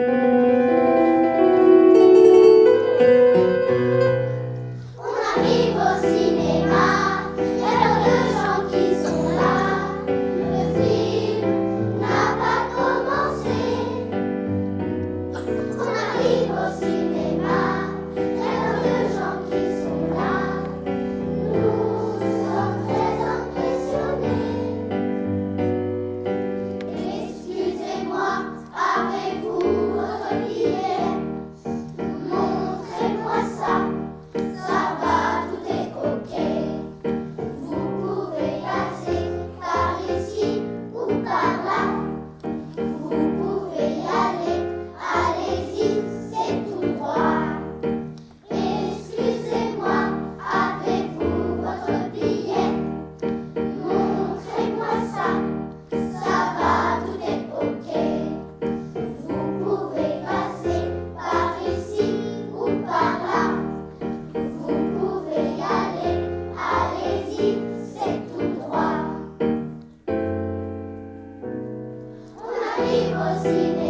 On arrive au cinéma. Y a de gens qui sont là. Le film n'a pas commencé. On arrive au cinéma. will see me.